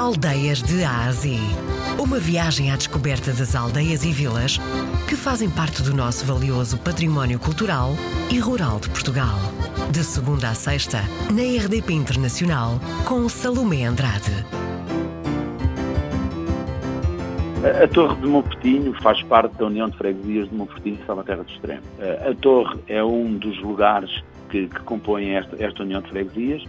Aldeias de Ásia. Uma viagem à descoberta das aldeias e vilas que fazem parte do nosso valioso património cultural e rural de Portugal. De segunda a sexta, na RDP Internacional, com Salomé Andrade. A Torre de Monfortinho faz parte da União de Freguesias de Monfortinho e Salvaterra do Extremo. A Torre é um dos lugares que, que compõem esta, esta União de Freguesias.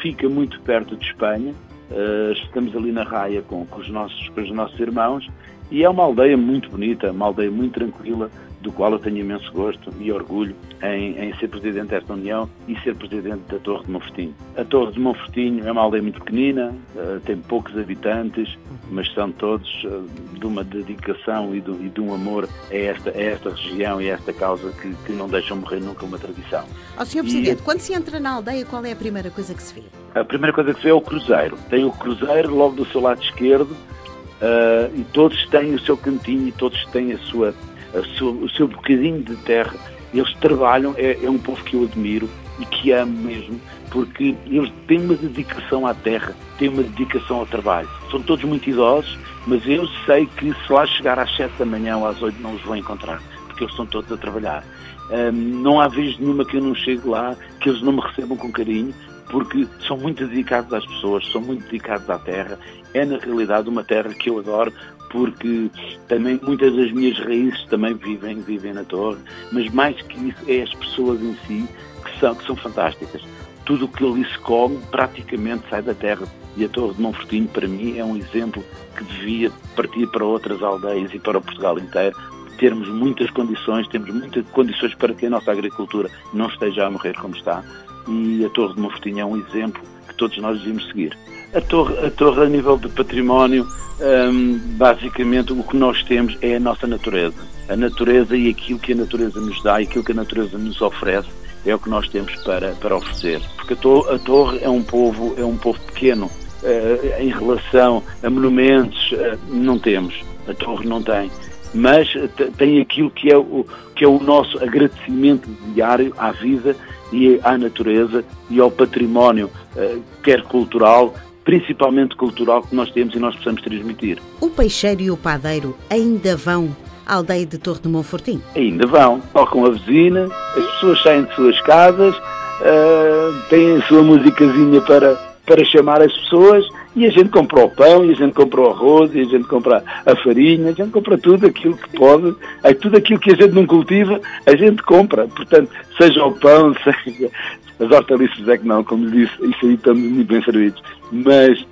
Fica muito perto de Espanha, Uh, estamos ali na raia com, com, os nossos, com os nossos irmãos. E é uma aldeia muito bonita, uma aldeia muito tranquila, do qual eu tenho imenso gosto e orgulho em, em ser presidente desta União e ser presidente da Torre de Monfortinho. A Torre de Monfortinho é uma aldeia muito pequenina, uh, tem poucos habitantes, mas são todos uh, de uma dedicação e de, e de, um amor a esta, a esta região e a esta causa que, que não deixam morrer nunca uma tradição. Ó oh, Sr. Presidente, e, quando se entra na aldeia, qual é a primeira coisa que se vê? A primeira coisa que se vê é o cruzeiro. Tem o cruzeiro logo do seu lado esquerdo uh, e todos têm o seu cantinho e todos têm a sua o seu bocadinho de terra. Eles trabalham, é, é um povo que eu admiro e que amo mesmo, porque eles têm uma dedicação à terra, têm uma dedicação ao trabalho. São todos muito idosos, mas eu sei que se lá chegar às 7 da manhã ou às 8 não os vou encontrar, porque eles estão todos a trabalhar. Um, não há vez nenhuma que eu não chegue lá, que eles não me recebam com carinho, porque são muito dedicados às pessoas, são muito dedicados à terra. É na realidade uma terra que eu adoro, porque também muitas das minhas raízes também vivem, vivem na torre, mas mais que isso é as pessoas em si que são, que são fantásticas. Tudo o que ali se come praticamente sai da terra. E a Torre de Monfortinho, para mim, é um exemplo que devia partir para outras aldeias e para Portugal inteiro, termos muitas condições, temos muitas condições para que a nossa agricultura não esteja a morrer como está. E a Torre de Monfortinho é um exemplo todos nós devíamos seguir. A torre, a torre a nível de património, um, basicamente o que nós temos é a nossa natureza. A natureza e aquilo que a natureza nos dá e aquilo que a natureza nos oferece é o que nós temos para, para oferecer. Porque a torre, a torre é um povo, é um povo pequeno. Uh, em relação a monumentos, uh, não temos. A torre não tem. Mas tem aquilo que é, o, que é o nosso agradecimento diário à vida e à natureza e ao património, uh, quer cultural, principalmente cultural, que nós temos e nós precisamos transmitir. O peixeiro e o padeiro ainda vão à aldeia de Torre de Monfortim? Ainda vão. Tocam a vizinha, as pessoas saem de suas casas, uh, têm a sua musicazinha para, para chamar as pessoas e a gente compra o pão, e a gente compra o arroz, e a gente compra a farinha, a gente compra tudo aquilo que pode, é tudo aquilo que a gente não cultiva, a gente compra. Portanto, seja o pão, seja as hortaliças é que não, como disse, isso aí estamos muito bem servidos. Mas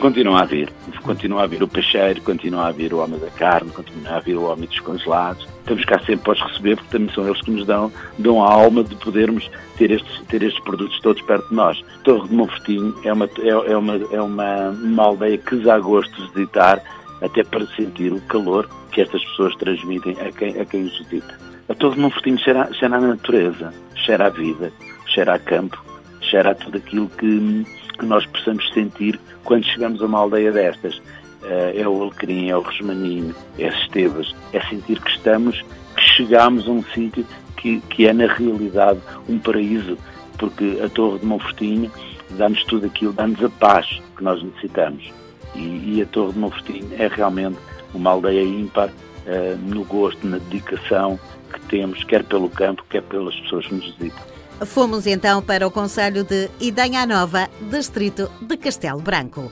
continua a vir, continua a vir o peixeiro, continua a vir o homem da carne, continua a vir o homem dos congelados. Estamos cá sempre para os receber, porque também são eles que nos dão, dão a alma de podermos ter estes, ter estes produtos todos perto de nós. Torre de Monfortinho é uma, é, é, uma, é uma, uma aldeia que dá gosto de visitar, até para sentir o calor que estas pessoas transmitem a quem, a quem os visita. A Torre de Monfortinho cheira, cheira a natureza, cheira a vida, cheira a campo, cheira tudo aquilo que, que nós possamos sentir quando chegamos a uma aldeia destas. Uh, é o alecrim, é o resmaninho, é as estevas, é sentir que estamos, que chegamos a um sítio que, que é na realidade um paraíso, porque a Torre de Monfortinho dá-nos tudo aquilo, dá-nos a paz que nós necessitamos. E, e, a Torre de Monfortinho é realmente uma aldeia ímpar uh, no gosto, na dedicação que temos, quer pelo campo, quer pelas pessoas que nos visitam. Fomos então para o Conselho de Idanha Nova, distrito de Castelo Branco.